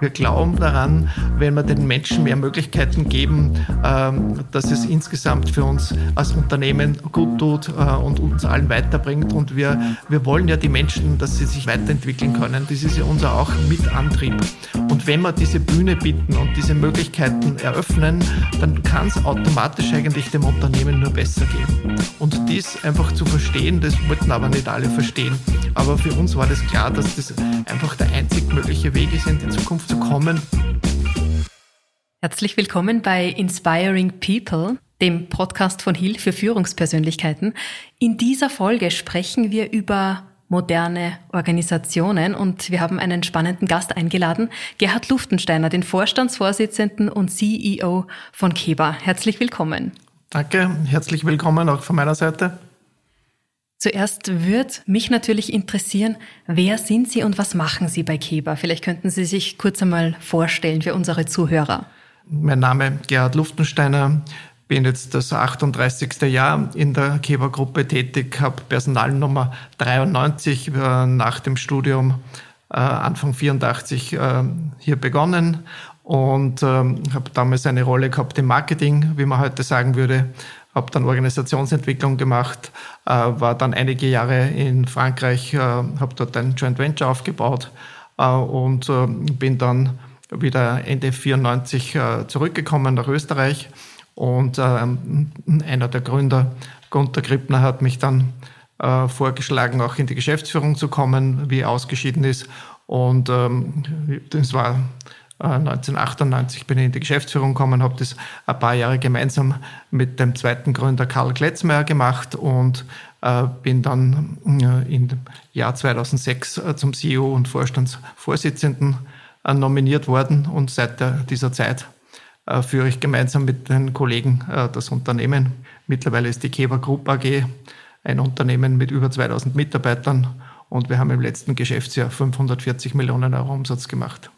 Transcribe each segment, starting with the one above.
Wir glauben daran, wenn wir den Menschen mehr Möglichkeiten geben, ähm, dass es insgesamt für uns als Unternehmen gut tut äh, und uns allen weiterbringt. Und wir, wir wollen ja die Menschen, dass sie sich weiterentwickeln können. Das ist ja unser auch Mitantrieb. Und wenn wir diese Bühne bieten und diese Möglichkeiten eröffnen, dann kann es automatisch eigentlich dem Unternehmen nur besser gehen. Und dies einfach zu verstehen, das wollten aber nicht alle verstehen. Aber für uns war das klar, dass das einfach der einzig mögliche Weg ist, in die Zukunft zu kommen. Herzlich willkommen bei Inspiring People, dem Podcast von Hill für Führungspersönlichkeiten. In dieser Folge sprechen wir über moderne Organisationen und wir haben einen spannenden Gast eingeladen, Gerhard Luftensteiner, den Vorstandsvorsitzenden und CEO von Keba. Herzlich willkommen. Danke, herzlich willkommen auch von meiner Seite. Zuerst wird mich natürlich interessieren, wer sind Sie und was machen Sie bei Keba? Vielleicht könnten Sie sich kurz einmal vorstellen für unsere Zuhörer. Mein Name Gerhard Luftensteiner, bin jetzt das 38. Jahr in der Keba-Gruppe tätig, habe Personalnummer 93 äh, nach dem Studium äh, Anfang 84 äh, hier begonnen und ähm, habe damals eine Rolle gehabt im Marketing, wie man heute sagen würde, habe dann Organisationsentwicklung gemacht, äh, war dann einige Jahre in Frankreich, äh, habe dort ein Joint Venture aufgebaut äh, und bin dann wieder Ende 94 äh, zurückgekommen nach Österreich und ähm, einer der Gründer, Gunter Krippner, hat mich dann äh, vorgeschlagen, auch in die Geschäftsführung zu kommen, wie ausgeschieden ist. Und ähm, das war 1998 äh, bin ich in die Geschäftsführung gekommen, habe das ein paar Jahre gemeinsam mit dem zweiten Gründer Karl Kletzmeier gemacht und äh, bin dann äh, im Jahr 2006 zum CEO und Vorstandsvorsitzenden nominiert worden. Und seit dieser Zeit führe ich gemeinsam mit den Kollegen das Unternehmen. Mittlerweile ist die Keber Group AG ein Unternehmen mit über 2000 Mitarbeitern und wir haben im letzten Geschäftsjahr 540 Millionen Euro Umsatz gemacht.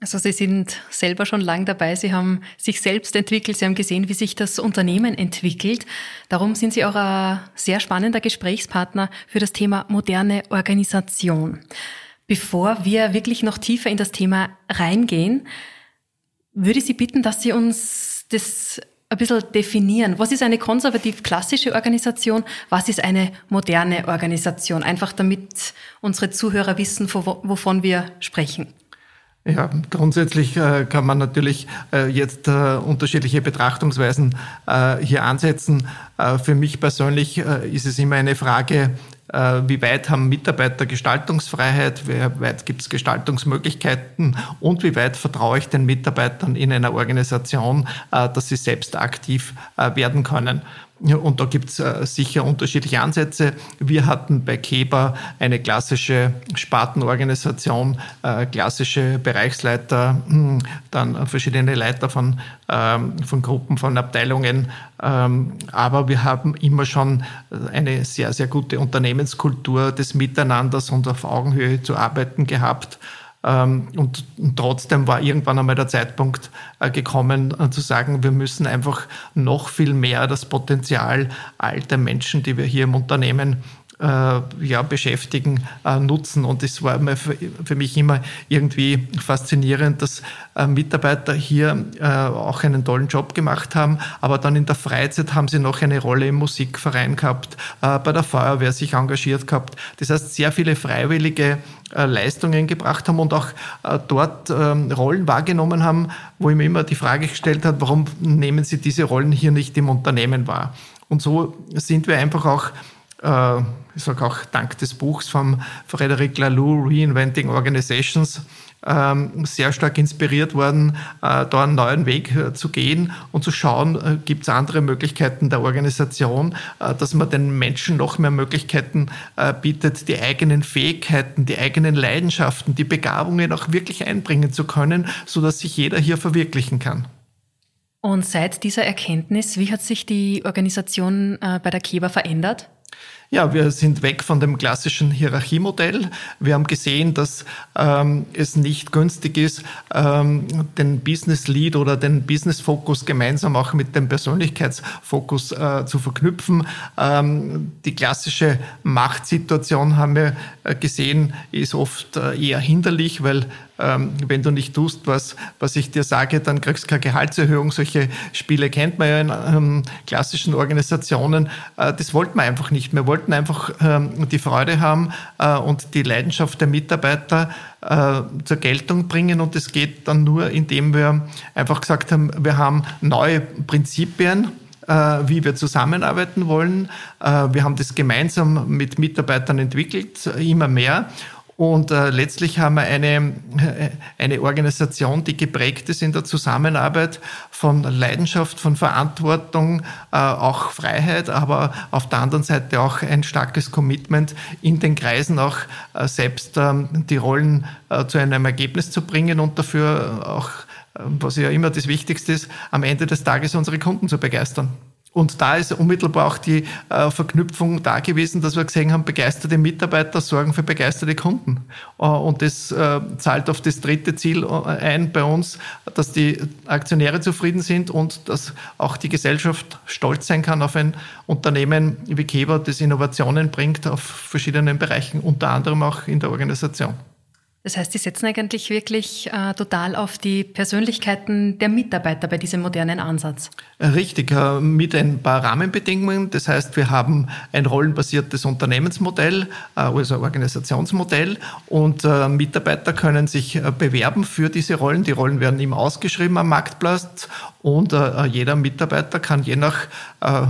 Also Sie sind selber schon lang dabei, Sie haben sich selbst entwickelt, Sie haben gesehen, wie sich das Unternehmen entwickelt. Darum sind Sie auch ein sehr spannender Gesprächspartner für das Thema moderne Organisation. Bevor wir wirklich noch tiefer in das Thema reingehen, würde ich Sie bitten, dass Sie uns das ein bisschen definieren. Was ist eine konservativ klassische Organisation? Was ist eine moderne Organisation? Einfach damit unsere Zuhörer wissen, wovon wir sprechen. Ja, grundsätzlich äh, kann man natürlich äh, jetzt äh, unterschiedliche Betrachtungsweisen hier ansetzen. Für mich persönlich ist es immer eine Frage, wie weit haben Mitarbeiter Gestaltungsfreiheit, wie weit gibt es Gestaltungsmöglichkeiten und wie weit vertraue ich den Mitarbeitern in einer Organisation, dass sie selbst aktiv werden können. Und da gibt es äh, sicher unterschiedliche Ansätze. Wir hatten bei Keba eine klassische Spartenorganisation, äh, klassische Bereichsleiter, hm, dann verschiedene Leiter von, ähm, von Gruppen, von Abteilungen. Ähm, aber wir haben immer schon eine sehr, sehr gute Unternehmenskultur des Miteinanders und auf Augenhöhe zu arbeiten gehabt. Ähm, und, trotzdem war irgendwann einmal der Zeitpunkt äh, gekommen, äh, zu sagen, wir müssen einfach noch viel mehr das Potenzial alter Menschen, die wir hier im Unternehmen ja, beschäftigen, äh, nutzen. Und es war für, mich immer irgendwie faszinierend, dass äh, Mitarbeiter hier äh, auch einen tollen Job gemacht haben, aber dann in der Freizeit haben sie noch eine Rolle im Musikverein gehabt, äh, bei der Feuerwehr sich engagiert gehabt. Das heißt, sehr viele freiwillige äh, Leistungen gebracht haben und auch dort ähm, Rollen wahrgenommen haben, wo ich mir immer die Frage gestellt habe, warum nehmen sie diese Rollen hier nicht im Unternehmen wahr? Und so sind wir einfach auch äh, ich sage auch dank des Buchs von Frederic Laloux, Reinventing Organizations, ähm, sehr stark inspiriert worden, äh, da einen neuen Weg äh, zu gehen und zu schauen, gibt es andere Möglichkeiten der Organisation, dass man den Menschen noch mehr Möglichkeiten bietet, die eigenen Fähigkeiten, die eigenen Leidenschaften, die Begabungen auch wirklich einbringen zu können, sodass sich jeder hier verwirklichen kann. Und seit dieser Erkenntnis, wie hat sich die Organisation bei der Keba verändert? Ja, wir sind weg von dem klassischen Hierarchiemodell. Wir haben gesehen, dass ähm, es nicht günstig ist, ähm, den Business Lead oder den Business Fokus gemeinsam auch mit dem Persönlichkeitsfokus äh, zu verknüpfen. Ähm, die klassische Machtsituation haben wir äh, gesehen, ist oft äh, eher hinderlich, weil ähm, wenn du nicht tust, was, was ich dir sage, dann kriegst du keine Gehaltserhöhung. Solche Spiele kennt man ja in ähm, klassischen Organisationen. Äh, das wollten wir einfach nicht. Wir wollten einfach ähm, die Freude haben äh, und die Leidenschaft der Mitarbeiter äh, zur Geltung bringen. Und das geht dann nur, indem wir einfach gesagt haben, wir haben neue Prinzipien, äh, wie wir zusammenarbeiten wollen. Äh, wir haben das gemeinsam mit Mitarbeitern entwickelt, immer mehr. Und äh, letztlich haben wir eine, äh, eine Organisation, die geprägt ist in der Zusammenarbeit von Leidenschaft, von Verantwortung, äh, auch Freiheit, aber auf der anderen Seite auch ein starkes Commitment in den Kreisen auch äh, selbst ähm, die Rollen äh, zu einem Ergebnis zu bringen und dafür auch, äh, was ja immer das Wichtigste ist, am Ende des Tages unsere Kunden zu begeistern. Und da ist unmittelbar auch die äh, Verknüpfung da gewesen, dass wir gesehen haben, begeisterte Mitarbeiter sorgen für begeisterte Kunden. Äh, und das äh, zahlt auf das dritte Ziel äh, ein bei uns, dass die Aktionäre zufrieden sind und dass auch die Gesellschaft stolz sein kann auf ein Unternehmen wie Keber, das Innovationen bringt auf verschiedenen Bereichen, unter anderem auch in der Organisation. Das heißt, Sie setzen eigentlich wirklich äh, total auf die Persönlichkeiten der Mitarbeiter bei diesem modernen Ansatz. Richtig, äh, mit ein paar Rahmenbedingungen. Das heißt, wir haben ein rollenbasiertes Unternehmensmodell, äh, also Organisationsmodell und äh, Mitarbeiter können sich äh, bewerben für diese Rollen. Die Rollen werden ihm ausgeschrieben am Marktplatz und äh, jeder Mitarbeiter kann je nach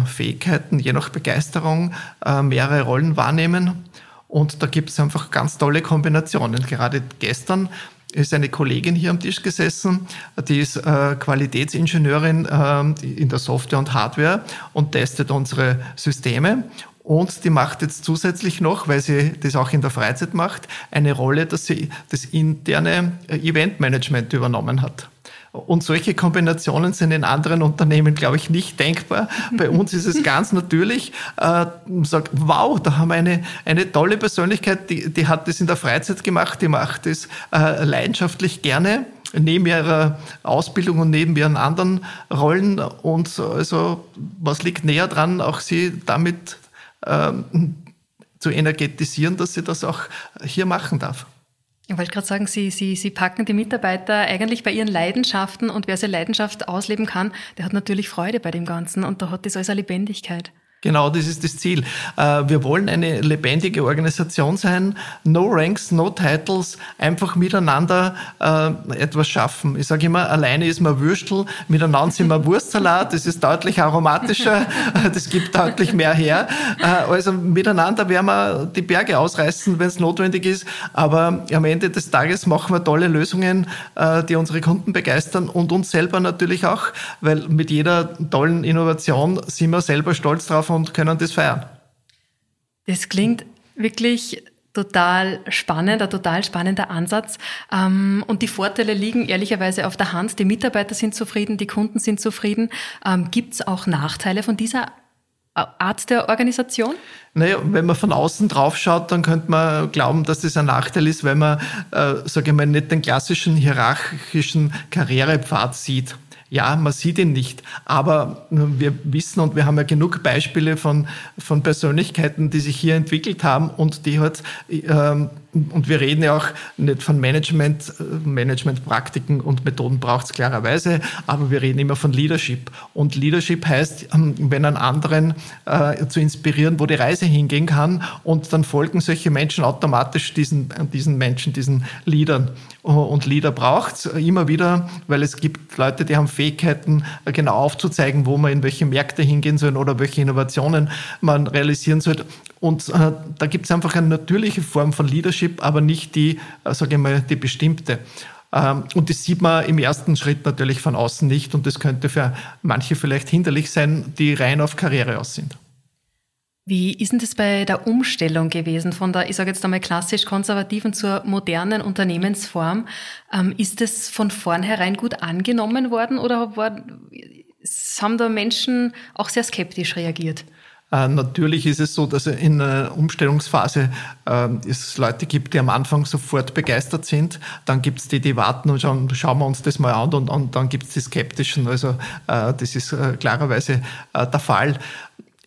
Fähigkeiten, je nach Begeisterung mehrere Rollen wahrnehmen. Und da gibt es einfach ganz tolle Kombinationen. Gerade gestern ist eine Kollegin hier am Tisch gesessen, die ist äh, Qualitätsingenieurin äh, in der Software und Hardware und testet unsere Systeme. Und die macht jetzt zusätzlich noch, weil sie das auch in der Freizeit macht, eine Rolle, dass sie das interne Eventmanagement übernommen hat. Und solche Kombinationen sind in anderen Unternehmen, glaube ich, nicht denkbar. Bei uns ist es ganz natürlich, äh, sagt, wow, da haben wir eine, eine tolle Persönlichkeit, die, die hat das in der Freizeit gemacht, die macht das äh, leidenschaftlich gerne neben ihrer Ausbildung und neben ihren anderen Rollen. Und also, was liegt näher dran, auch sie damit ähm, zu energetisieren, dass sie das auch hier machen darf. Ich wollte gerade sagen, Sie, Sie, Sie packen die Mitarbeiter eigentlich bei ihren Leidenschaften und wer seine Leidenschaft ausleben kann, der hat natürlich Freude bei dem Ganzen und da hat das alles eine Lebendigkeit. Genau, das ist das Ziel. Äh, wir wollen eine lebendige Organisation sein. No Ranks, no Titles, einfach miteinander äh, etwas schaffen. Ich sage immer, alleine ist man Würstel, miteinander sind wir Wurstsalat, das ist deutlich aromatischer, das gibt deutlich mehr her. Äh, also miteinander werden wir die Berge ausreißen, wenn es notwendig ist. Aber am Ende des Tages machen wir tolle Lösungen, die unsere Kunden begeistern und uns selber natürlich auch, weil mit jeder tollen Innovation sind wir selber stolz drauf und können das feiern. Das klingt wirklich total spannend, ein total spannender Ansatz. Ähm, und die Vorteile liegen ehrlicherweise auf der Hand. Die Mitarbeiter sind zufrieden, die Kunden sind zufrieden. Ähm, Gibt es auch Nachteile von dieser Art der Organisation? Naja, wenn man von außen drauf schaut, dann könnte man glauben, dass das ein Nachteil ist, weil man, äh, sage ich mal, nicht den klassischen hierarchischen Karrierepfad sieht. Ja, man sieht ihn nicht. Aber wir wissen und wir haben ja genug Beispiele von, von Persönlichkeiten, die sich hier entwickelt haben und die halt ähm, und wir reden ja auch nicht von Management, äh, Managementpraktiken und Methoden braucht es klarerweise, aber wir reden immer von Leadership. Und Leadership heißt, ähm, wenn einen anderen äh, zu inspirieren, wo die Reise hingehen kann und dann folgen solche Menschen automatisch diesen, diesen Menschen, diesen Leadern. Und Leader braucht es immer wieder, weil es gibt Leute, die haben Fähigkeiten, äh, genau aufzuzeigen, wo man in welche Märkte hingehen soll oder welche Innovationen man realisieren soll. Und äh, da gibt es einfach eine natürliche Form von Leadership, aber nicht die, äh, sage ich mal, die bestimmte. Ähm, und das sieht man im ersten Schritt natürlich von außen nicht und das könnte für manche vielleicht hinderlich sein, die rein auf Karriere aus sind. Wie ist denn das bei der Umstellung gewesen von der, ich sage jetzt einmal klassisch konservativen zur modernen Unternehmensform? Ähm, ist das von vornherein gut angenommen worden oder war, haben da Menschen auch sehr skeptisch reagiert? Äh, natürlich ist es so, dass in einer Umstellungsphase äh, es Leute gibt, die am Anfang sofort begeistert sind. Dann gibt es die, die warten und schauen, schauen wir uns das mal an und, und dann gibt es die Skeptischen. Also äh, das ist äh, klarerweise äh, der Fall.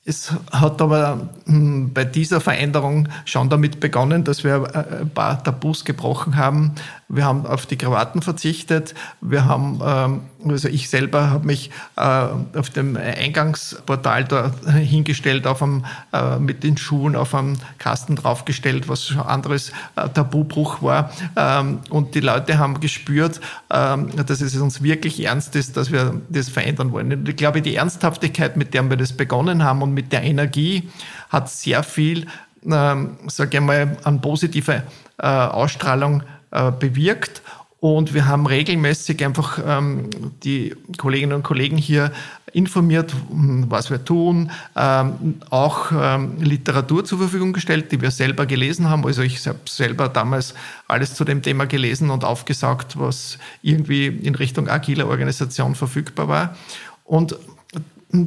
Es hat aber hm, bei dieser Veränderung schon damit begonnen, dass wir äh, ein paar Tabus gebrochen haben. Wir haben auf die Krawatten verzichtet. Wir haben, ähm, also ich selber habe mich äh, auf dem Eingangsportal da hingestellt, auf einem, äh, mit den Schuhen auf einem Kasten draufgestellt, was schon anderes Tabubruch war. Ähm, und die Leute haben gespürt, ähm, dass es uns wirklich ernst ist, dass wir das verändern wollen. Und ich glaube, die Ernsthaftigkeit, mit der wir das begonnen haben und mit der Energie hat sehr viel, sage ich mal, an positiver äh, Ausstrahlung äh, bewirkt. Und wir haben regelmäßig einfach ähm, die Kolleginnen und Kollegen hier informiert, hm, was wir tun, ähm, auch ähm, Literatur zur Verfügung gestellt, die wir selber gelesen haben. Also ich habe selber damals alles zu dem Thema gelesen und aufgesagt, was irgendwie in Richtung agiler Organisation verfügbar war. Und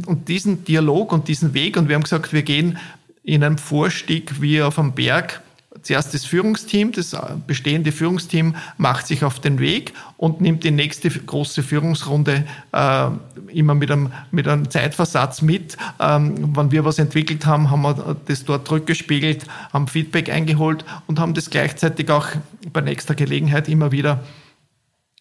und diesen Dialog und diesen Weg, und wir haben gesagt, wir gehen in einem Vorstieg wie auf einem Berg. Zuerst das Führungsteam, das bestehende Führungsteam macht sich auf den Weg und nimmt die nächste große Führungsrunde äh, immer mit einem, mit einem Zeitversatz mit. Ähm, wenn wir was entwickelt haben, haben wir das dort rückgespiegelt, haben Feedback eingeholt und haben das gleichzeitig auch bei nächster Gelegenheit immer wieder äh,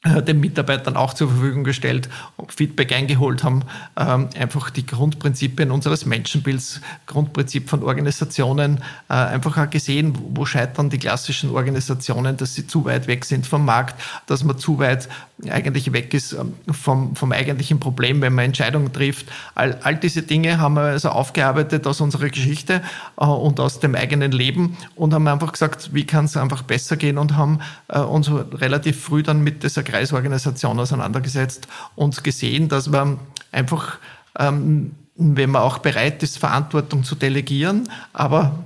den Mitarbeitern auch zur Verfügung gestellt, Feedback eingeholt haben, ähm, einfach die Grundprinzipien unseres Menschenbilds, Grundprinzip von Organisationen, äh, einfach auch gesehen, wo scheitern die klassischen Organisationen, dass sie zu weit weg sind vom Markt, dass man zu weit eigentlich weg ist ähm, vom, vom eigentlichen Problem, wenn man Entscheidungen trifft. All, all diese Dinge haben wir also aufgearbeitet aus unserer Geschichte äh, und aus dem eigenen Leben und haben einfach gesagt, wie kann es einfach besser gehen und haben uns relativ früh dann mit dieser Kreisorganisation auseinandergesetzt und gesehen, dass man einfach, ähm, wenn man auch bereit ist, Verantwortung zu delegieren, aber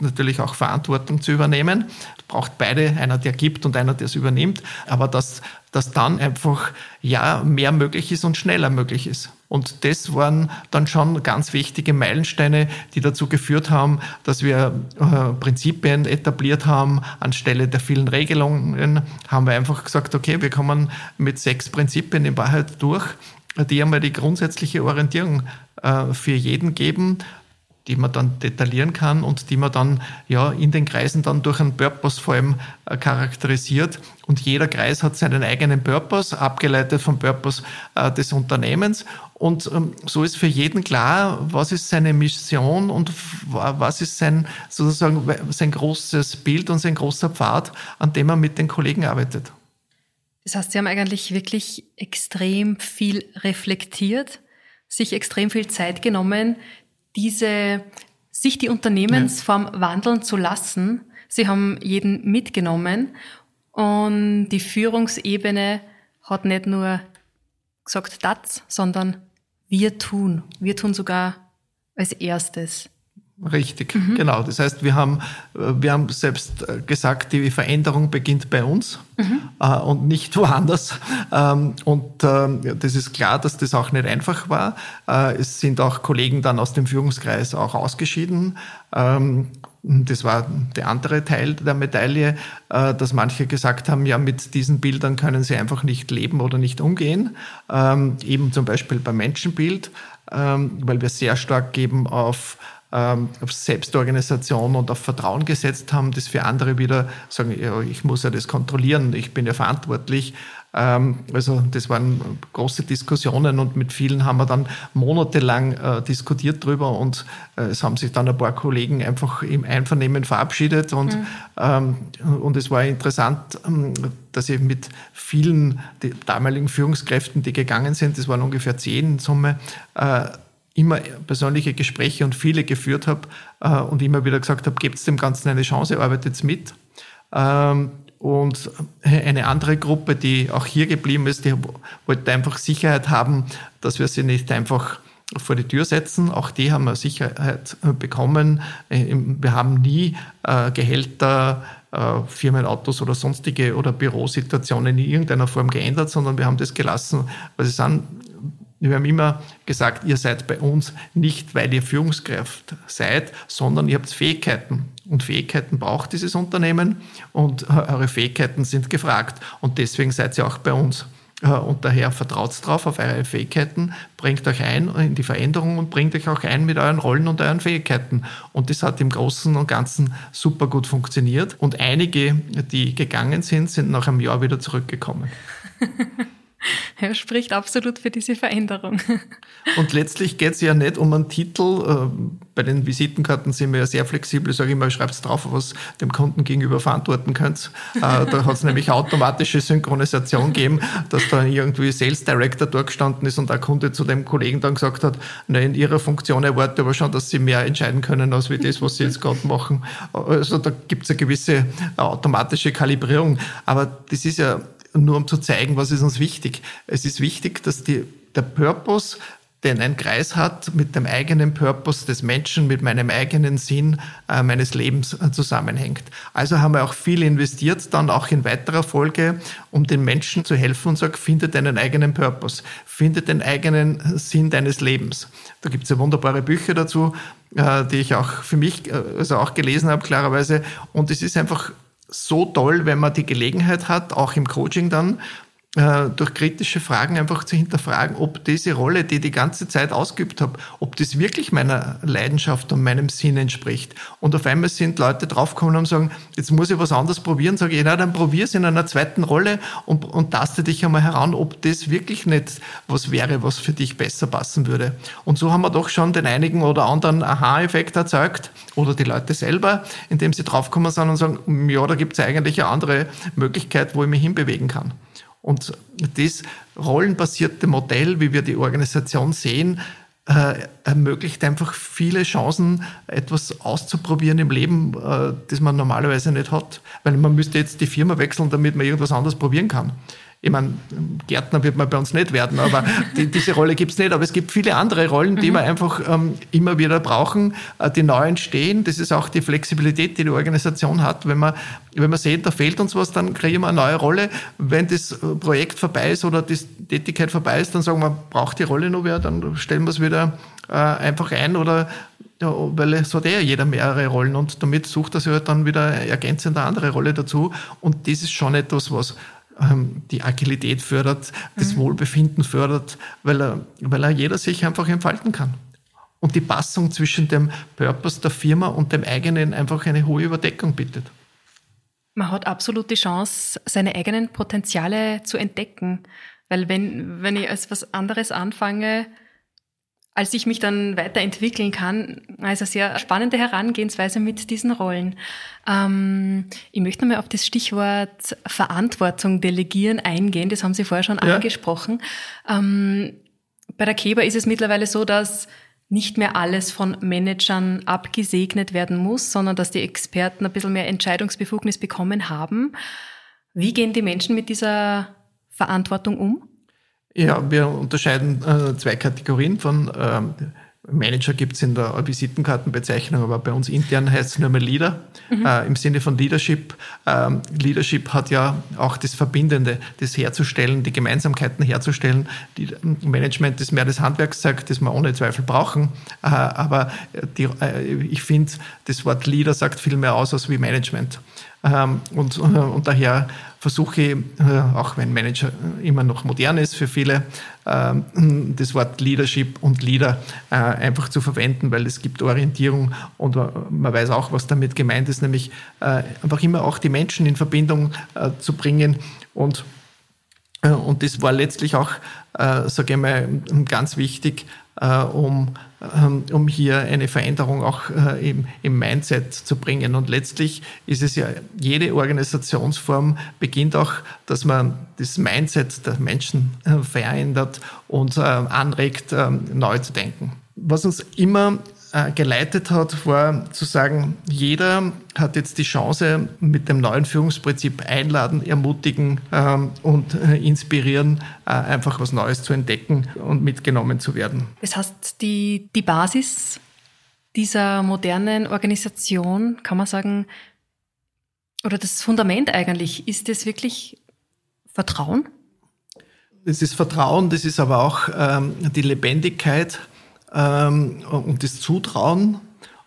natürlich auch Verantwortung zu übernehmen, braucht beide, einer, der gibt und einer, der es übernimmt, aber dass, dass dann einfach ja mehr möglich ist und schneller möglich ist. Und das waren dann schon ganz wichtige Meilensteine, die dazu geführt haben, dass wir äh, Prinzipien etabliert haben. Anstelle der vielen Regelungen haben wir einfach gesagt, okay, wir kommen mit sechs Prinzipien in Wahrheit durch, die einmal die grundsätzliche Orientierung äh, für jeden geben die man dann detaillieren kann und die man dann ja in den Kreisen dann durch einen Purpose vor allem äh, charakterisiert. Und jeder Kreis hat seinen eigenen Purpose, abgeleitet vom Purpose äh, des Unternehmens. Und ähm, so ist für jeden klar, was ist seine Mission und was ist sein sozusagen sein großes Bild und sein großer Pfad, an dem er mit den Kollegen arbeitet. Das heißt, Sie haben eigentlich wirklich extrem viel reflektiert, sich extrem viel Zeit genommen, diese, sich die Unternehmensform ja. wandeln zu lassen. Sie haben jeden mitgenommen und die Führungsebene hat nicht nur gesagt das, sondern wir tun. Wir tun sogar als erstes. Richtig, mhm. genau. Das heißt, wir haben, äh, wir haben selbst äh, gesagt, die Veränderung beginnt bei uns mhm. äh, und nicht woanders. Ähm, und äh, das ist klar, dass das auch nicht einfach war. Äh, es sind auch Kollegen dann aus dem Führungskreis auch ausgeschieden. Ähm, das war der andere Teil der Medaille, äh, dass manche gesagt haben, ja, mit diesen Bildern können sie einfach nicht leben oder nicht umgehen. Ähm, eben zum Beispiel beim Menschenbild, ähm, weil wir sehr stark geben auf ähm, auf Selbstorganisation und auf Vertrauen gesetzt haben, das für andere wieder sagen, ja, ich muss ja das kontrollieren, ich bin ja verantwortlich. Ähm, also das waren große Diskussionen und mit vielen haben wir dann monatelang äh, diskutiert drüber und äh, es haben sich dann ein paar Kollegen einfach im Einvernehmen verabschiedet und, mhm. ähm, und es war interessant, dass ich mit vielen damaligen Führungskräften, die gegangen sind, das waren ungefähr zehn in Summe, äh, immer persönliche Gespräche und viele geführt habe äh, und immer wieder gesagt habe, gebt dem Ganzen eine Chance, arbeitet mit. Ähm, und eine andere Gruppe, die auch hier geblieben ist, die wollte einfach Sicherheit haben, dass wir sie nicht einfach vor die Tür setzen. Auch die haben wir Sicherheit bekommen. Äh, wir haben nie äh, Gehälter, äh, Firmenautos oder sonstige oder Bürosituationen in irgendeiner Form geändert, sondern wir haben das gelassen, weil sie sind Wir haben immer gesagt, ihr seid bei uns nicht, weil ihr Führungskraft seid, sondern ihr habt Fähigkeiten. Und Fähigkeiten braucht dieses Unternehmen und eure Fähigkeiten sind gefragt. Und deswegen seid ihr auch bei uns. Äh, und daher vertraut drauf auf eure Fähigkeiten, bringt euch ein in die Veränderung und bringt euch auch ein mit euren Rollen und euren Fähigkeiten. Und das hat im Großen und Ganzen super gut funktioniert. Und einige, die gegangen sind, sind nach einem Jahr wieder zurückgekommen. Er spricht absolut für diese Veränderung. Und letztlich geht es ja nicht um einen Titel. Äh, bei den Visitenkarten sind wir ja sehr flexibel. Ich sage immer, schreibt es drauf, was dem Kunden gegenüber verantworten könnt. Äh, da hat es nämlich automatische Synchronisation gegeben, dass da irgendwie Sales Director durchgestanden ist und der Kunde zu dem Kollegen dann gesagt hat, na, in ihrer Funktion erwarte aber schon, dass sie mehr entscheiden können, als wie das, was sie jetzt gerade machen. Also da gibt es eine gewisse automatische Kalibrierung. Aber das ist ja nur um zu zeigen, was ist uns wichtig. Es ist wichtig, dass die, der Purpose, den ein Kreis hat, mit dem eigenen Purpose des Menschen, mit meinem eigenen Sinn äh, meines Lebens äh, zusammenhängt. Also haben wir auch viel investiert, dann auch in weiterer Folge, um den Menschen zu helfen und sagen, finde deinen eigenen Purpose, finde den eigenen Sinn deines Lebens. Da gibt es ja wunderbare Bücher dazu, äh, die ich auch für mich äh, also auch gelesen habe, klarerweise. Und es ist einfach so toll, wenn man die Gelegenheit hat, auch im Coaching dann, durch kritische Fragen einfach zu hinterfragen, ob diese Rolle, die ich die ganze Zeit ausgeübt habe, ob das wirklich meiner Leidenschaft und meinem Sinn entspricht. Und auf einmal sind Leute draufgekommen und sagen, jetzt muss ich was anderes probieren. Sage ich, na, dann probier es in einer zweiten Rolle und, und taste dich einmal heran, ob das wirklich nicht was wäre, was für dich besser passen würde. Und so haben wir doch schon den einigen oder anderen Aha-Effekt erzeugt oder die Leute selber, indem sie draufgekommen sind und sagen, ja, da gibt es eigentlich eine andere Möglichkeit, wo ich mich hinbewegen kann. Und das rollenbasierte Modell, wie wir die Organisation sehen, äh, ermöglicht einfach viele Chancen, etwas auszuprobieren im Leben, äh, das man normalerweise nicht hat. Weil man müsste jetzt die Firma wechseln, damit man irgendwas anderes probieren kann ich meine, Gärtner wird man bei uns nicht werden, aber die, diese Rolle gibt's nicht. Aber es gibt viele andere Rollen, die mhm. wir einfach ähm, immer wieder brauchen, äh, die neu entstehen. Das ist auch die Flexibilität, die die Organisation hat. Wenn man, wenn man sieht, da fehlt uns was, dann kriegen wir eine neue Rolle. Wenn das äh, Projekt vorbei ist oder die Tätigkeit vorbei ist, dann sagen wir, braucht die Rolle noch wer, dann stellen wir es wieder äh, einfach ein oder ja, weil es hat ja jeder mehrere Rollen und damit sucht er sich halt dann wieder ergänzend eine andere Rolle dazu. Und das ist schon etwas, was die Agilität fördert, das mhm. Wohlbefinden fördert, weil er, weil er jeder sich einfach entfalten kann. Und die Passung zwischen dem Purpose der Firma und dem eigenen einfach eine hohe Überdeckung bittet. Man hat absolut die Chance, seine eigenen Potenziale zu entdecken. Weil wenn, wenn ich als was anderes anfange, als ich mich dann weiterentwickeln kann. Also sehr spannende Herangehensweise mit diesen Rollen. Ähm, ich möchte nochmal auf das Stichwort Verantwortung delegieren eingehen. Das haben Sie vorher schon ja. angesprochen. Ähm, bei der Keber ist es mittlerweile so, dass nicht mehr alles von Managern abgesegnet werden muss, sondern dass die Experten ein bisschen mehr Entscheidungsbefugnis bekommen haben. Wie gehen die Menschen mit dieser Verantwortung um? Ja, wir unterscheiden äh, zwei Kategorien von ähm, Manager gibt es in der Visitenkartenbezeichnung, aber bei uns intern heißt es nur mehr Leader mhm. äh, im Sinne von Leadership. Ähm, Leadership hat ja auch das Verbindende, das herzustellen, die Gemeinsamkeiten herzustellen. Die Management ist mehr das Handwerkszeug, das wir ohne Zweifel brauchen. Äh, aber die, äh, ich finde, das Wort Leader sagt viel mehr aus als wie Management. Ähm, und, äh, und daher versuche ich, äh, auch wenn Manager immer noch modern ist für viele, ähm, das Wort Leadership und Leader äh, einfach zu verwenden, weil es gibt Orientierung und man weiß auch, was damit gemeint ist, nämlich einfach immer auch die Menschen in Verbindung zu bringen. Und und das war letztlich auch, sage ich mal, ganz wichtig, um ähm, um hier eine Veränderung auch äh, im, im Mindset zu bringen. Und letztlich ist es ja, jede Organisationsform beginnt auch, dass man das Mindset der Menschen äh, verändert und äh, anregt, ähm, neu zu denken. Was uns immer äh, geleitet hat, war zu sagen, jeder hat jetzt die Chance, mit dem neuen Führungsprinzip einladen, ermutigen ähm, und äh, inspirieren, äh, einfach was Neues zu entdecken und mitgenommen zu werden. Das heißt, die, die Basis dieser modernen Organisation, kann man sagen, oder das Fundament eigentlich, ist es wirklich Vertrauen? das ist Vertrauen, das ist aber auch ähm, die Lebendigkeit ähm, und das Zutrauen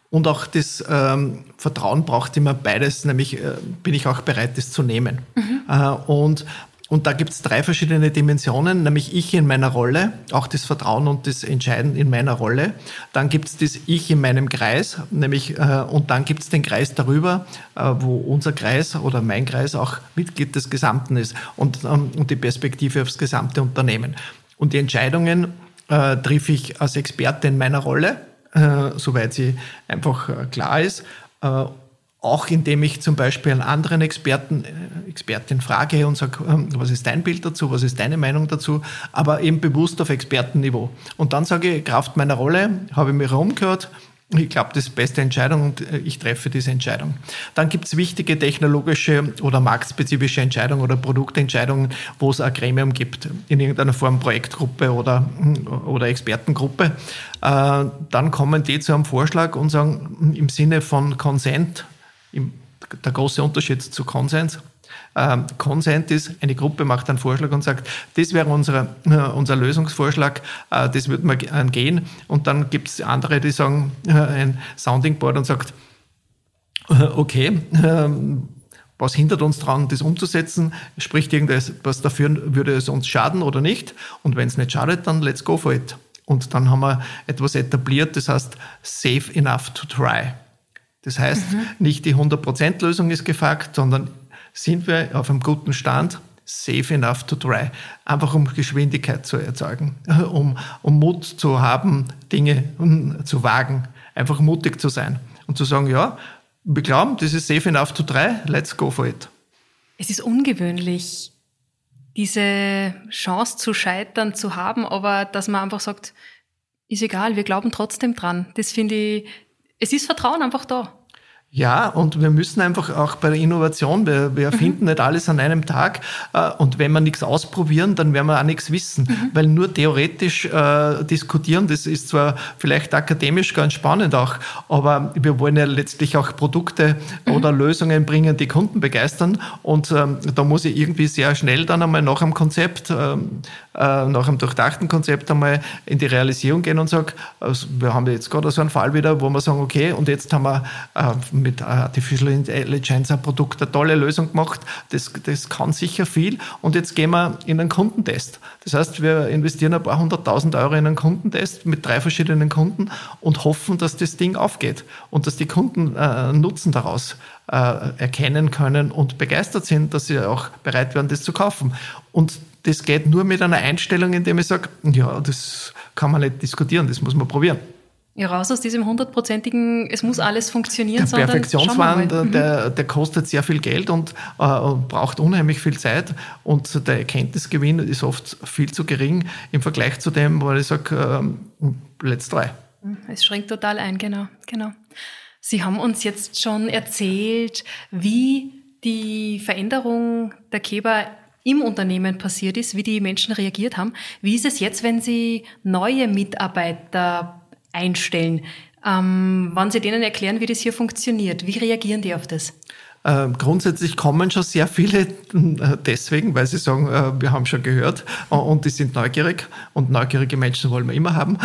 und auch das ähm, Vertrauen braucht immer beides, nämlich äh, bin ich auch bereit, das zu nehmen. Mhm. Äh, und und da gibt es drei verschiedene Dimensionen, nämlich ich in meiner Rolle, auch das Vertrauen und das Entscheiden in meiner Rolle. Dann gibt es das Ich in meinem Kreis, nämlich äh, und dann gibt es den Kreis darüber, äh, wo unser Kreis oder mein Kreis auch Mitglied des Gesamten ist und, ähm, und die Perspektive aufs gesamte Unternehmen. Und die Entscheidungen äh, triff ich als Experte in meiner Rolle, äh, soweit sie einfach äh, klar ist äh, auch indem ich zum Beispiel einen anderen Experten, äh, Expertin frage und sage, ähm, was ist dein Bild dazu, was ist deine Meinung dazu, aber eben bewusst auf Expertenniveau. Und dann sage ich, Kraft meiner Rolle, habe ich mir herumgehört, ich glaube, das ist die beste Entscheidung und äh, ich treffe diese Entscheidung. Dann gibt es wichtige technologische oder marktspezifische Entscheidungen oder Produktentscheidungen, wo es ein Gremium gibt, in irgendeiner Form Projektgruppe oder, oder Expertengruppe. Äh, dann kommen die zu einem Vorschlag und sagen, im Sinne von Consent, der große Unterschied zu Konsens. Ähm, Konsent ist, eine Gruppe macht einen Vorschlag und sagt, das wäre unser, äh, unser Lösungsvorschlag, äh, das würde man gehen. Und dann gibt es andere, die sagen, äh, ein Sounding Board und sagt, okay, ähm, was hindert uns daran, das umzusetzen? Spricht irgendwas dafür, würde es uns schaden oder nicht? Und wenn es nicht schadet, dann let's go for it. Und dann haben wir etwas etabliert, das heißt safe enough to try. Das heißt, mhm. nicht die 100%-Lösung ist gefragt, sondern sind wir auf einem guten Stand, safe enough to try. Einfach um Geschwindigkeit zu erzeugen, um, um Mut zu haben, Dinge hm, zu wagen, einfach mutig zu sein und zu sagen, ja, wir glauben, das ist safe enough to try, let's go for it. Es ist ungewöhnlich, diese Chance zu scheitern zu haben, aber dass man einfach sagt, ist egal, wir glauben trotzdem dran. Das finde ich es ist Vertrauen einfach da. Ja, und wir müssen einfach auch bei der Innovation, wir, wir erfinden mhm. nicht alles an einem Tag. Äh, und wenn wir nichts ausprobieren, dann werden wir auch nichts wissen. Mhm. Weil nur theoretisch äh, diskutieren, das ist zwar vielleicht akademisch ganz spannend auch, aber wir wollen ja letztlich auch Produkte mhm. oder Lösungen bringen, die Kunden begeistern. Und ähm, da muss ich irgendwie sehr schnell dann einmal nach einem Konzept, ähm, äh, nach einem durchdachten Konzept einmal in die Realisierung gehen und sagen, also wir haben jetzt gerade so einen Fall wieder, wo wir sagen, okay, und jetzt haben wir äh, mit Artificial Intelligence ein Produkt, eine tolle Lösung gemacht. Das, das kann sicher viel. Und jetzt gehen wir in einen Kundentest. Das heißt, wir investieren ein paar hunderttausend Euro in einen Kundentest mit drei verschiedenen Kunden und hoffen, dass das Ding aufgeht und dass die Kunden äh, Nutzen daraus äh, erkennen können und begeistert sind, dass sie auch bereit werden, das zu kaufen. Und das geht nur mit einer Einstellung, indem ich sage, ja, das kann man nicht diskutieren, das muss man probieren. Ja, raus aus diesem hundertprozentigen, es muss alles funktionieren. Der Perfektionswahn, der, der kostet sehr viel Geld und äh, braucht unheimlich viel Zeit und der Erkenntnisgewinn ist oft viel zu gering im Vergleich zu dem, wo ich sage, äh, let's try. Es schränkt total ein, genau, genau. Sie haben uns jetzt schon erzählt, wie die Veränderung der Keber im Unternehmen passiert ist, wie die Menschen reagiert haben. Wie ist es jetzt, wenn Sie neue Mitarbeiter einstellen. Ähm, wann Sie denen erklären, wie das hier funktioniert, wie reagieren die auf das? Äh, grundsätzlich kommen schon sehr viele äh, deswegen, weil sie sagen, äh, wir haben schon gehört äh, und die sind neugierig und neugierige Menschen wollen wir immer haben.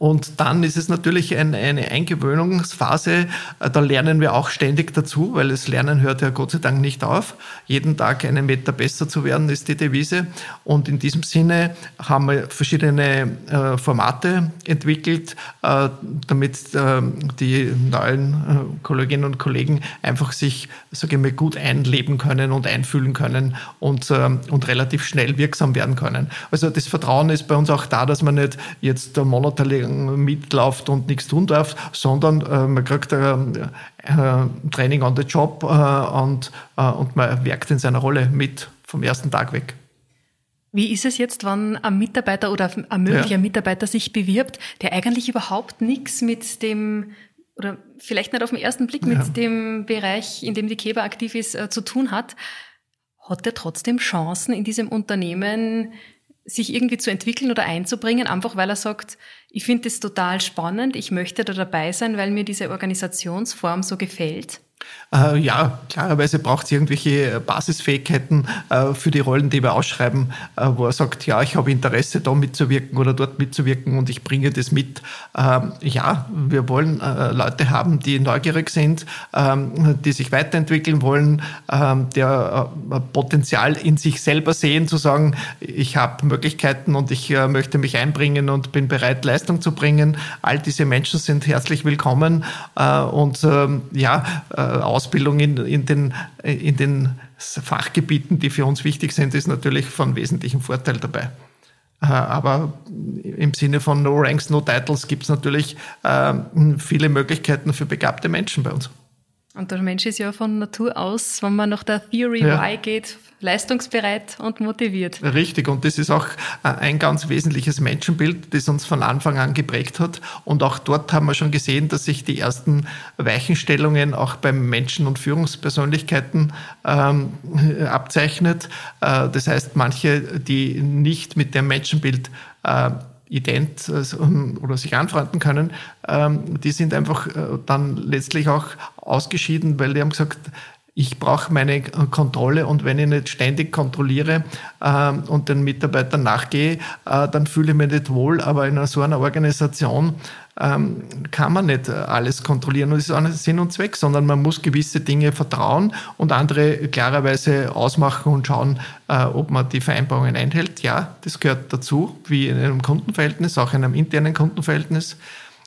Ähm, und dann ist es natürlich ein, eine Eingewöhnungsphase. Da lernen wir auch ständig dazu, weil das Lernen hört ja Gott sei Dank nicht auf. Jeden Tag einen Meter besser zu werden, ist die Devise. Und in diesem Sinne haben wir verschiedene äh, Formate entwickelt, äh, damit äh, die neuen äh, Kolleginnen und Kollegen einfach sich, sage ich mal, gut einleben können und einfühlen können und, äh, und relativ schnell wirksam werden können. Also das Vertrauen ist bei uns auch da, dass man nicht jetzt monatelang mitläuft und nichts tun darf, sondern äh, man kriegt ein äh, Training on the Job äh, und, äh, und man werkt in seiner Rolle mit vom ersten Tag weg. Wie ist es jetzt, wenn ein Mitarbeiter oder ein möglicher ja. Mitarbeiter sich bewirbt, der eigentlich überhaupt nichts mit dem oder vielleicht nicht auf den ersten Blick mit ja. dem Bereich, in dem die Keber aktiv ist, äh, zu tun hat? Hat er trotzdem Chancen in diesem Unternehmen sich irgendwie zu entwickeln oder einzubringen, einfach weil er sagt, ich finde das total spannend, ich möchte da dabei sein, weil mir diese Organisationsform so gefällt? Äh, ja, klarerweise braucht es irgendwelche Basisfähigkeiten äh, für die Rollen, die wir ausschreiben, äh, wo er sagt, ja, ich habe Interesse, da mitzuwirken oder dort mitzuwirken und ich bringe das mit. Ähm, ja, wir wollen äh, Leute haben, die neugierig sind, ähm, die sich weiterentwickeln wollen, ähm, der äh, Potenzial in sich selber sehen, zu sagen, ich habe Möglichkeiten und ich äh, möchte mich einbringen und bin bereit, Leistung zu bringen. All diese Menschen sind herzlich willkommen und ähm, ja, Ausbildung in, in, den, in den Fachgebieten, die für uns wichtig sind, ist natürlich von wesentlichem Vorteil dabei. Äh, aber im Sinne von No Ranks, No Titles gibt es natürlich äh, viele Möglichkeiten für begabte Menschen bei uns. Und der Mensch ist ja von Natur aus, wenn man nach der Theory ja. Y geht, leistungsbereit und motiviert. Richtig, und das ist auch äh, ein ganz wesentliches Menschenbild, das uns von Anfang an geprägt hat. Und auch dort haben wir schon gesehen, dass sich die ersten Weichenstellungen auch beim Menschen und Führungspersönlichkeiten ähm, abzeichnet. Äh, das heißt, manche, die nicht mit dem Menschenbild äh, ident also, oder sich anfreunden können, ähm, die sind einfach äh, dann letztlich auch ausgeschieden, weil die haben gesagt, ich brauche meine Kontrolle und wenn ich nicht ständig kontrolliere äh, und den Mitarbeitern nachgehe, äh, dann fühle ich mich nicht wohl. Aber in so einer Organisation ähm, kann man nicht alles kontrollieren und das ist auch nicht Sinn und Zweck, sondern man muss gewisse Dinge vertrauen und andere klarerweise ausmachen und schauen, äh, ob man die Vereinbarungen einhält. Ja, das gehört dazu, wie in einem Kundenverhältnis, auch in einem internen Kundenverhältnis.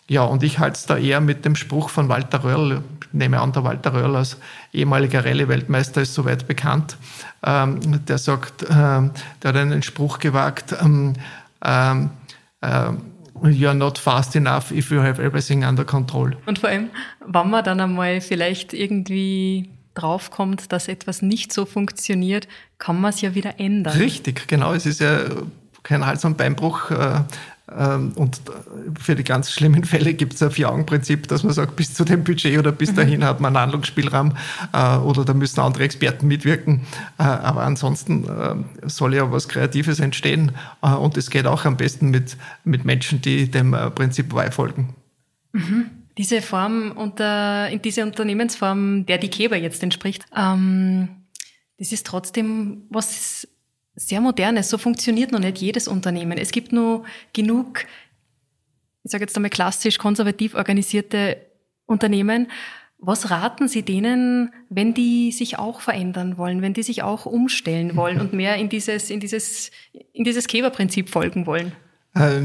Ja, und ich halte es da eher mit dem Spruch von Walter Röhrl, nehme an, der Walter Röhrl als ehemaliger Rallye-Weltmeister ist soweit bekannt, ähm, der sagt, ähm, der hat einen Spruch gewagt, ähm, you are not fast enough if you have everything under control. Und vor allem, wenn man dann einmal vielleicht irgendwie draufkommt, dass etwas nicht so funktioniert, kann man es ja wieder ändern. Richtig, genau. Es ist ja kein Hals- und Beinbruch. Äh, ähm, und für die ganz schlimmen Fälle gibt es ein Vier-Augen-Prinzip, dass man sagt, bis zu dem Budget oder bis mhm. dahin hat man einen Handlungsspielraum äh, oder da müssen andere Experten mitwirken. Äh, aber ansonsten äh, soll ja was Kreatives entstehen und es geht auch am besten mit, mit Menschen, die dem Prinzip Y folgen. Mhm. Diese Form unter, in diese Unternehmensform, der die Keber jetzt entspricht, ähm, das ist trotzdem was sehr modernes. So funktioniert noch nicht jedes Unternehmen. Es gibt nur genug, ich sage jetzt einmal klassisch konservativ organisierte Unternehmen. Was raten Sie denen, wenn die sich auch verändern wollen, wenn die sich auch umstellen wollen und mehr in dieses, in dieses, in dieses Geberprinzip folgen wollen? Äh,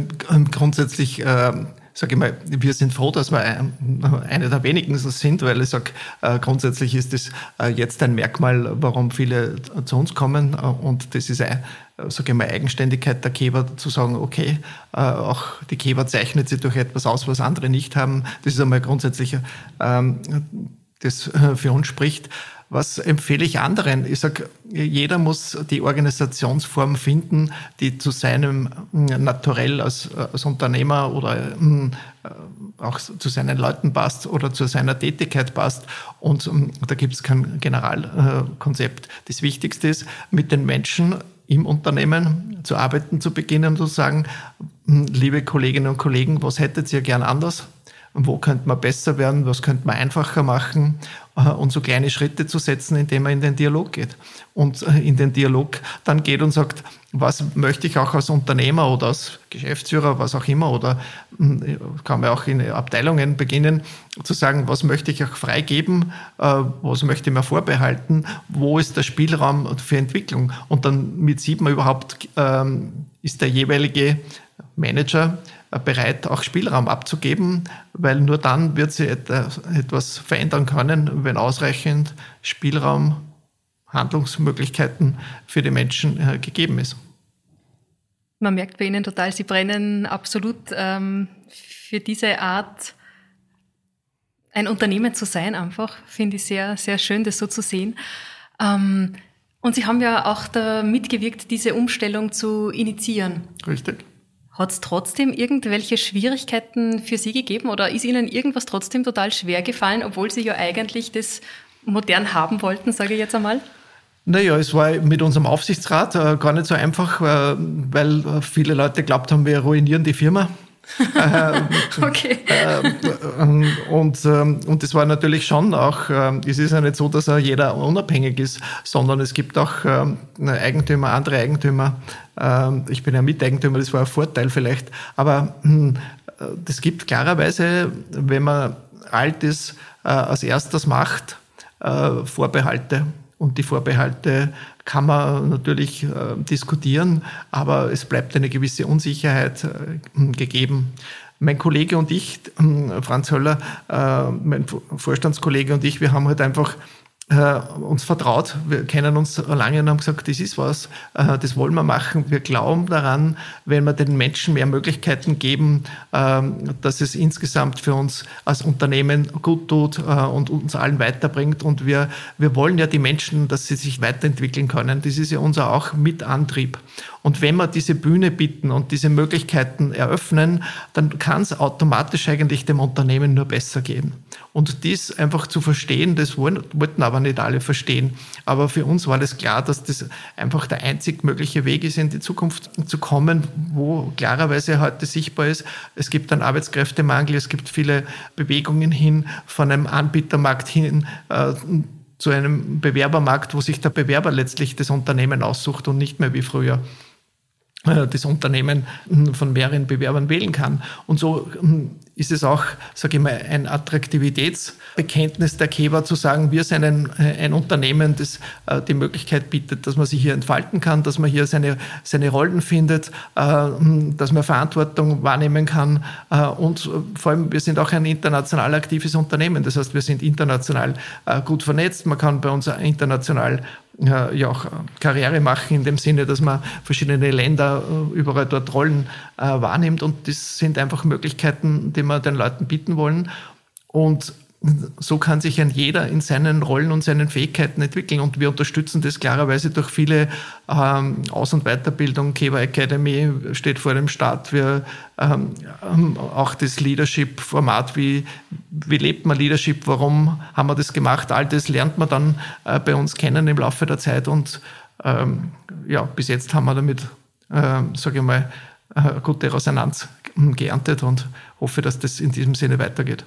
grundsätzlich äh, sage ich mal, wir sind froh, dass wir eine der wenigen sind, weil ich sage, äh, grundsätzlich ist das äh, jetzt ein Merkmal, warum viele zu uns kommen äh, und das ist eine, sage ich mal, Eigenständigkeit der Keber zu sagen, okay, auch die Keber zeichnet sich durch etwas aus, was andere nicht haben. Das ist einmal grundsätzlich, ähm, das für uns spricht. Was empfehle ich anderen? Ich sage, jeder muss die Organisationsform finden, die zu seinem Naturell als, als Unternehmer oder äh, auch zu seinen Leuten passt oder zu seiner Tätigkeit passt. Und ähm, da gibt es kein Generalkonzept. Das Wichtigste ist, mit den Menschen im Unternehmen zu arbeiten, zu beginnen und zu sagen, hm, liebe Kolleginnen und Kollegen, was hättet ihr gern anders? Wo könnte man besser werden, was könnte man einfacher machen äh, und so kleine Schritte zu setzen, indem man in den Dialog geht. Und äh, in den Dialog dann geht und sagt, was möchte ich auch als Unternehmer oder als Geschäftsführer, was auch immer, oder hm, kann man auch in Abteilungen beginnen, zu sagen, was möchte ich auch freigeben, äh, was möchte ich mir vorbehalten, wo ist der Spielraum für Entwicklung. Und dann mit sieht man überhaupt, ähm, ist der jeweilige Manager bereit, auch Spielraum abzugeben, weil nur dann wird sie etwas verändern können, wenn ausreichend Spielraum, Handlungsmöglichkeiten für die Menschen äh, gegeben ist. Man merkt bei Ihnen total, Sie brennen absolut ähm, für diese Art, ein Unternehmen zu sein, einfach. Finde ich sehr, sehr schön, das so zu sehen. Ähm, und Sie haben ja auch da mitgewirkt, diese Umstellung zu initiieren. Richtig. Hat es trotzdem irgendwelche Schwierigkeiten für Sie gegeben oder ist Ihnen irgendwas trotzdem total schwer gefallen, obwohl Sie ja eigentlich das modern haben wollten, sage ich jetzt einmal? Naja, es war mit unserem Aufsichtsrat äh, gar nicht so einfach, äh, weil viele Leute glaubt haben, wir ruinieren die Firma. okay. und, und das war natürlich schon auch, es ist ja nicht so, dass jeder unabhängig ist, sondern es gibt auch Eigentümer, andere Eigentümer. Ich bin ja Miteigentümer, das war ein Vorteil vielleicht. Aber hm, das gibt klarerweise, wenn man alt ist, äh, als erstes macht, äh, Vorbehalte. Und die Vorbehalte kann man natürlich äh, diskutieren, aber es bleibt eine gewisse Unsicherheit äh, gegeben. Mein Kollege und ich, äh, Franz Höller, äh, mein Vorstandskollege und ich, wir haben halt einfach äh, uns vertraut. Wir kennen uns lange und haben gesagt, das ist was, äh, das wollen wir machen. Wir glauben daran, wenn wir den Menschen mehr Möglichkeiten geben, äh, dass es insgesamt für uns als Unternehmen gut tut äh, und uns allen weiterbringt. Und wir, wir wollen ja die Menschen, dass sie sich weiterentwickeln können. Das ist ja unser auch Mitantrieb. Und wenn wir diese Bühne bieten und diese Möglichkeiten eröffnen, dann kann es automatisch eigentlich dem Unternehmen nur besser gehen. Und dies einfach zu verstehen, das wollten aber nicht alle verstehen. Aber für uns war das klar, dass das einfach der einzig mögliche Weg ist, in die Zukunft zu kommen, wo klarerweise heute sichtbar ist, es gibt einen Arbeitskräftemangel, es gibt viele Bewegungen hin von einem Anbietermarkt hin äh, zu einem Bewerbermarkt, wo sich der Bewerber letztlich das Unternehmen aussucht und nicht mehr wie früher. Äh, das Unternehmen hm, von mehreren Bewerbern wählen kann. Und so hm, ist es auch, sage ich mal, ein Attraktivitätsbekenntnis der Keber zu sagen, wir sind ein, äh, ein Unternehmen, das äh, die Möglichkeit bietet, dass man sich hier entfalten kann, dass man hier seine, seine Rollen findet, hm, dass man Verantwortung wahrnehmen kann. Und vor allem, wir sind auch ein international aktives Unternehmen. Das heißt, wir sind international gut vernetzt. Man kann bei uns international ja auch Karriere machen in dem Sinne, dass man verschiedene Länder äh, überall dort Rollen äh, wahrnimmt. Und das sind einfach Möglichkeiten, die wir den Leuten bieten wollen. Und so kann sich ein jeder in seinen Rollen und seinen Fähigkeiten entwickeln. Und wir unterstützen das klarerweise durch viele ähm, Aus- und Weiterbildung. Keva Academy steht vor dem Start. Wir ähm, auch das Leadership-Format, wie, wie lebt man Leadership, warum haben wir das gemacht, all das lernt man dann äh, bei uns kennen im Laufe der Zeit. Und ähm, ja, bis jetzt haben wir damit, äh, sage ich mal, äh, gute Resonanz geerntet und hoffe, dass das in diesem Sinne weitergeht.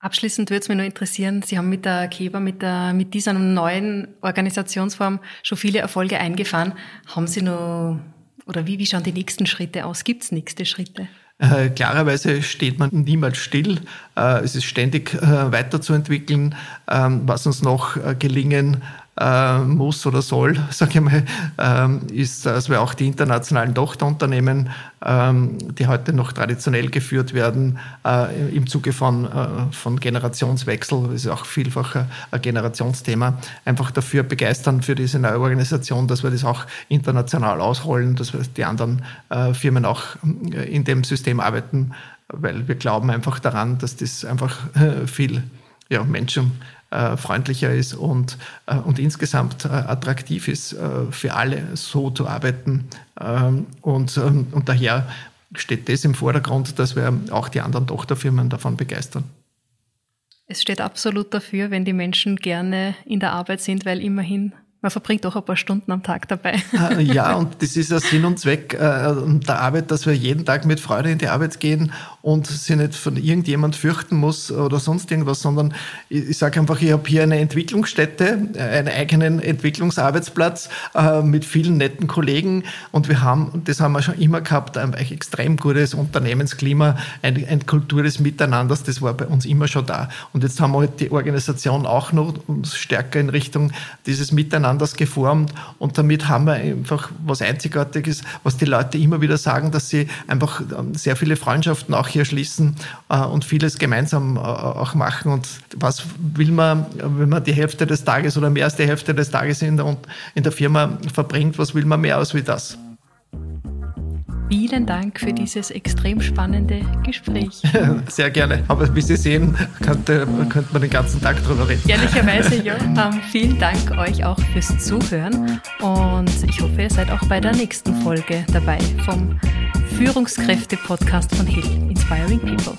Abschließend würde es mich nur interessieren, Sie haben mit der Keber, mit, der, mit dieser neuen Organisationsform schon viele Erfolge eingefahren. Haben Sie noch, oder wie, wie schauen die nächsten Schritte aus? Gibt es nächste Schritte? Äh, klarerweise steht man niemals still. Äh, es ist ständig äh, weiterzuentwickeln, ähm, was uns noch äh, gelingen äh, muss oder soll, sage ich mal, ähm, ist, dass wir auch die internationalen Tochterunternehmen, ähm, die heute noch traditionell geführt werden, äh, im Zuge von, äh, von Generationswechsel, das ist auch vielfach ein Generationsthema, einfach dafür begeistern für diese neue Organisation, dass wir das auch international ausrollen, dass wir die anderen äh, Firmen auch äh, in dem System arbeiten, weil wir glauben einfach daran, dass das einfach viel ja, Menschen äh, freundlicher ist und, äh, und insgesamt äh, attraktiv ist für alle, so zu arbeiten. Ähm, und, ähm, und daher steht das im Vordergrund, dass wir auch die anderen Tochterfirmen davon begeistern. Es steht absolut dafür, wenn die Menschen gerne in der Arbeit sind, weil immerhin man verbringt auch ein paar Stunden am Tag dabei. Ah, ja, und das ist ja Sinn und Zweck äh, der Arbeit, dass wir jeden Tag mit Freude in die Arbeit gehen und sich nicht von irgendjemand fürchten muss oder sonst irgendwas, sondern ich, sage einfach, ich habe hier eine Entwicklungsstätte, einen eigenen Entwicklungsarbeitsplatz äh, mit vielen netten Kollegen und wir haben, das haben wir schon immer gehabt, ein extrem gutes Unternehmensklima, eine, eine Kultur des Miteinanders, das war bei uns immer schon da. Und jetzt haben wir halt die Organisation auch noch stärker in Richtung dieses Miteinander anders geformt und damit haben wir einfach was Einzigartiges, was die Leute immer wieder sagen, dass sie einfach ähm, sehr viele Freundschaften auch hier schließen äh, und vieles gemeinsam äh, auch machen. Und was will man, wenn man die Hälfte des Tages oder mehr als die Hälfte des Tages in der, in der Firma verbringt, was will man mehr als wie das? Vielen Dank für dieses extrem spannende Gespräch. Sehr gerne. Aber wie Sie sehen, könnte, könnte man den ganzen Tag drüber reden. Ehrlicherweise, ja. Um, vielen Dank euch auch fürs Zuhören und ich hoffe, ihr seid auch bei der nächsten Folge dabei vom Führungskräfte-Podcast von Hill, Inspiring People.